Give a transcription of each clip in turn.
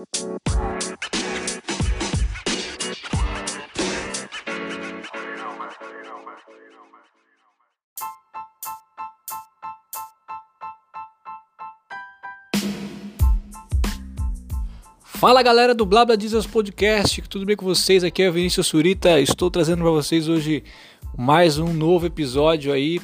Fala galera do Blabla Diesels Podcast, tudo bem com vocês? Aqui é Vinícius Surita, estou trazendo para vocês hoje mais um novo episódio aí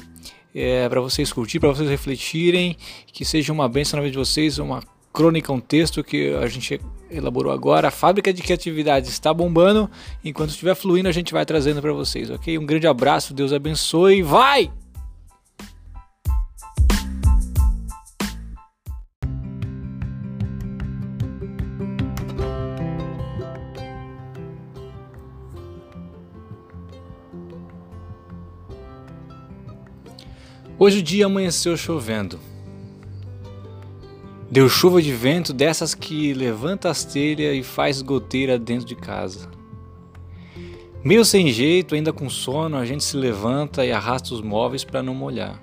é, para vocês curtir, para vocês refletirem, que seja uma bênção na vida de vocês, uma crônica, um texto que a gente elaborou agora. A fábrica de criatividade está bombando, enquanto estiver fluindo a gente vai trazendo para vocês, ok? Um grande abraço, Deus abençoe, vai! Hoje o dia amanheceu chovendo. Deu chuva de vento dessas que levanta as telhas e faz goteira dentro de casa. Meio sem jeito, ainda com sono, a gente se levanta e arrasta os móveis para não molhar.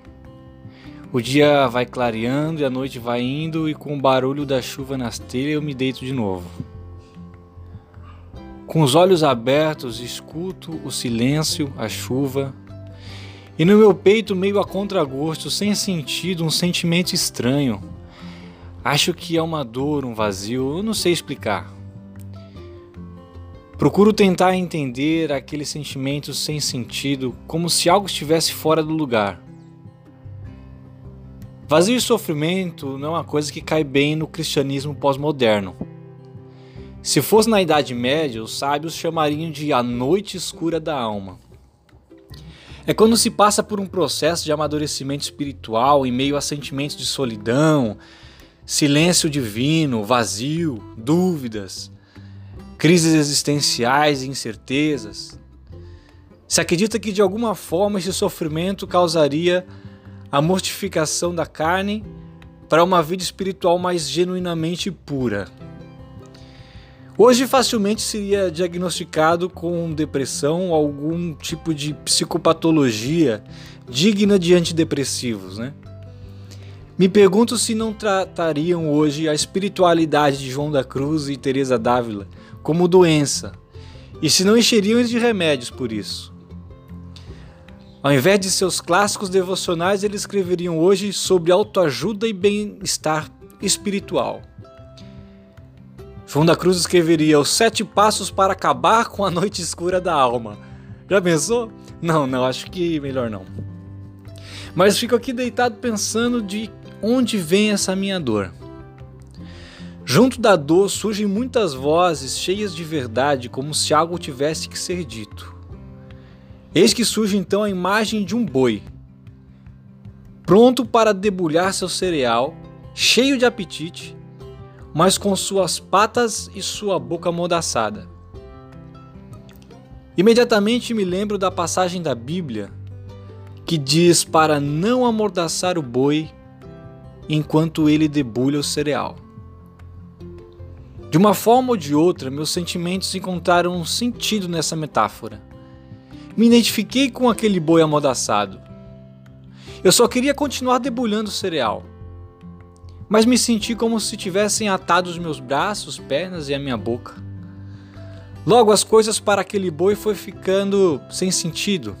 O dia vai clareando e a noite vai indo, e com o barulho da chuva nas telhas eu me deito de novo. Com os olhos abertos, escuto o silêncio, a chuva, e no meu peito, meio a contragosto, sem sentido, um sentimento estranho. Acho que é uma dor, um vazio, eu não sei explicar. Procuro tentar entender aquele sentimento sem sentido, como se algo estivesse fora do lugar. Vazio e sofrimento não é uma coisa que cai bem no cristianismo pós-moderno. Se fosse na Idade Média, os sábios chamariam de a noite escura da alma. É quando se passa por um processo de amadurecimento espiritual em meio a sentimentos de solidão, silêncio divino, vazio, dúvidas, crises existenciais e incertezas. Se acredita que de alguma forma esse sofrimento causaria a mortificação da carne para uma vida espiritual mais genuinamente pura. Hoje facilmente seria diagnosticado com depressão ou algum tipo de psicopatologia digna de antidepressivos, né? Me pergunto se não tratariam hoje a espiritualidade de João da Cruz e Teresa d'Ávila como doença e se não encheriam de remédios por isso. Ao invés de seus clássicos devocionais, eles escreveriam hoje sobre autoajuda e bem-estar espiritual. João da Cruz escreveria os sete passos para acabar com a noite escura da alma. Já pensou? Não, não, acho que melhor não. Mas fico aqui deitado pensando de onde vem essa minha dor. Junto da dor surgem muitas vozes cheias de verdade, como se algo tivesse que ser dito. Eis que surge então a imagem de um boi, pronto para debulhar seu cereal, cheio de apetite, mas com suas patas e sua boca amordaçada. Imediatamente me lembro da passagem da Bíblia que diz para não amordaçar o boi enquanto ele debulha o cereal. De uma forma ou de outra, meus sentimentos encontraram um sentido nessa metáfora. Me identifiquei com aquele boi amordaçado. Eu só queria continuar debulhando o cereal mas me senti como se tivessem atado os meus braços, pernas e a minha boca. Logo as coisas para aquele boi foi ficando sem sentido.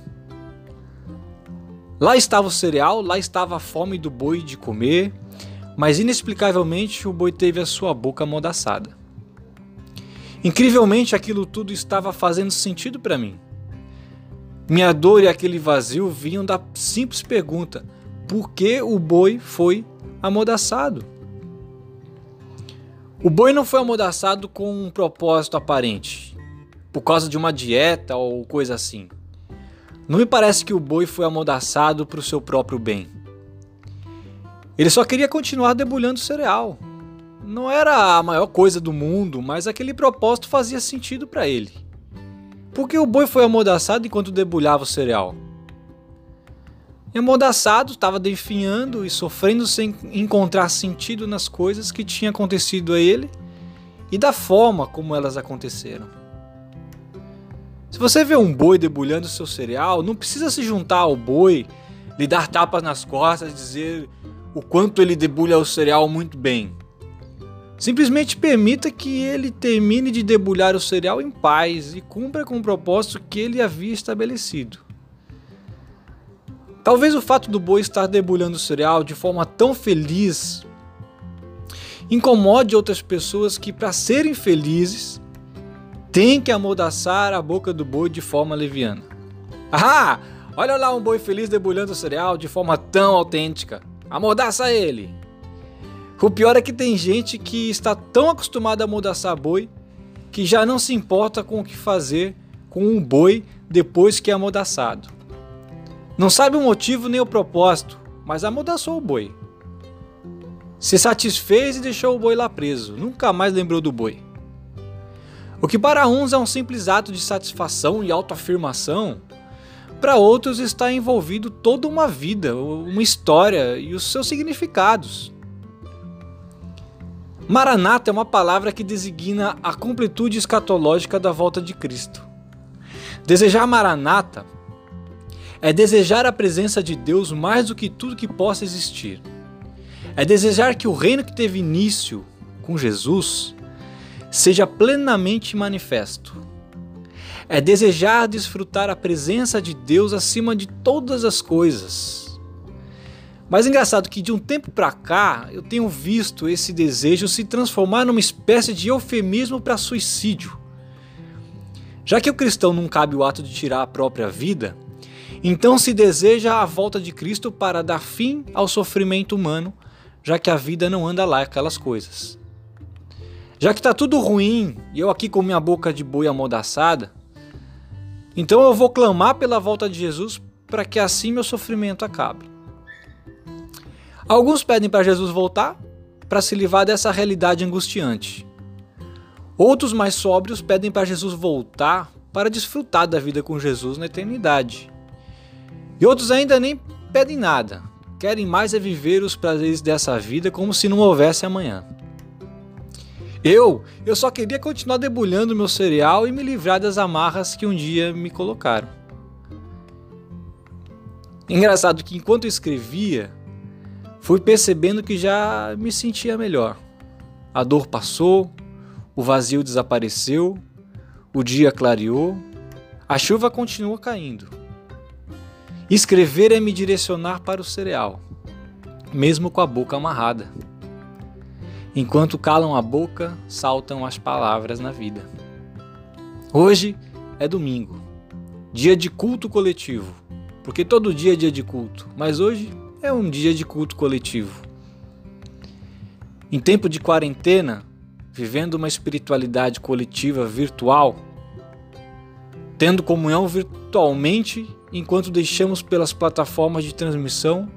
Lá estava o cereal, lá estava a fome do boi de comer, mas inexplicavelmente o boi teve a sua boca amordaçada. Incrivelmente aquilo tudo estava fazendo sentido para mim. Minha dor e aquele vazio vinham da simples pergunta: por que o boi foi amordaçado. O boi não foi amordaçado com um propósito aparente, por causa de uma dieta ou coisa assim. Não me parece que o boi foi amordaçado para o seu próprio bem. Ele só queria continuar debulhando cereal. Não era a maior coisa do mundo, mas aquele propósito fazia sentido para ele. Por que o boi foi amordaçado enquanto debulhava o cereal? Amordaçado, estava definhando e sofrendo sem encontrar sentido nas coisas que tinham acontecido a ele e da forma como elas aconteceram. Se você vê um boi debulhando seu cereal, não precisa se juntar ao boi, lhe dar tapas nas costas dizer o quanto ele debulha o cereal muito bem. Simplesmente permita que ele termine de debulhar o cereal em paz e cumpra com o propósito que ele havia estabelecido. Talvez o fato do boi estar debulhando o cereal de forma tão feliz incomode outras pessoas que, para serem felizes, têm que amordaçar a boca do boi de forma leviana. Ah! Olha lá um boi feliz debulhando o cereal de forma tão autêntica. Amordaça ele! O pior é que tem gente que está tão acostumada a amordaçar boi que já não se importa com o que fazer com um boi depois que é amordaçado. Não sabe o motivo nem o propósito, mas amordaçou o boi. Se satisfez e deixou o boi lá preso, nunca mais lembrou do boi. O que para uns é um simples ato de satisfação e autoafirmação, para outros está envolvido toda uma vida, uma história e os seus significados. Maranata é uma palavra que designa a completude escatológica da volta de Cristo. Desejar Maranata é desejar a presença de Deus mais do que tudo que possa existir. É desejar que o reino que teve início com Jesus seja plenamente manifesto. É desejar desfrutar a presença de Deus acima de todas as coisas. Mas engraçado que de um tempo para cá eu tenho visto esse desejo se transformar numa espécie de eufemismo para suicídio. Já que o cristão não cabe o ato de tirar a própria vida, então se deseja a volta de Cristo para dar fim ao sofrimento humano, já que a vida não anda lá aquelas coisas. Já que está tudo ruim e eu aqui com minha boca de boi amordaçada, então eu vou clamar pela volta de Jesus para que assim meu sofrimento acabe. Alguns pedem para Jesus voltar para se livrar dessa realidade angustiante. Outros mais sóbrios pedem para Jesus voltar para desfrutar da vida com Jesus na eternidade. E outros ainda nem pedem nada, querem mais é viver os prazeres dessa vida como se não houvesse amanhã. Eu, eu só queria continuar debulhando meu cereal e me livrar das amarras que um dia me colocaram. Engraçado que enquanto escrevia, fui percebendo que já me sentia melhor. A dor passou, o vazio desapareceu, o dia clareou, a chuva continua caindo. Escrever é me direcionar para o cereal, mesmo com a boca amarrada. Enquanto calam a boca, saltam as palavras na vida. Hoje é domingo, dia de culto coletivo, porque todo dia é dia de culto, mas hoje é um dia de culto coletivo. Em tempo de quarentena, vivendo uma espiritualidade coletiva virtual, tendo comunhão virtualmente enquanto deixamos pelas plataformas de transmissão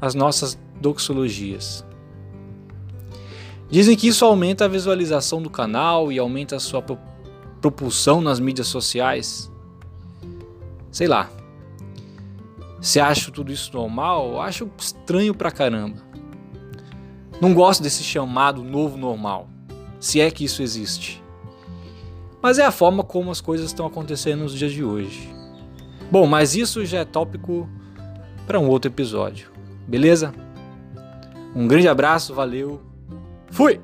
as nossas doxologias. Dizem que isso aumenta a visualização do canal e aumenta a sua propulsão nas mídias sociais. Sei lá. Se acho tudo isso normal, acho estranho pra caramba. Não gosto desse chamado novo normal, se é que isso existe. Mas é a forma como as coisas estão acontecendo nos dias de hoje. Bom, mas isso já é tópico para um outro episódio. Beleza? Um grande abraço, valeu. Fui!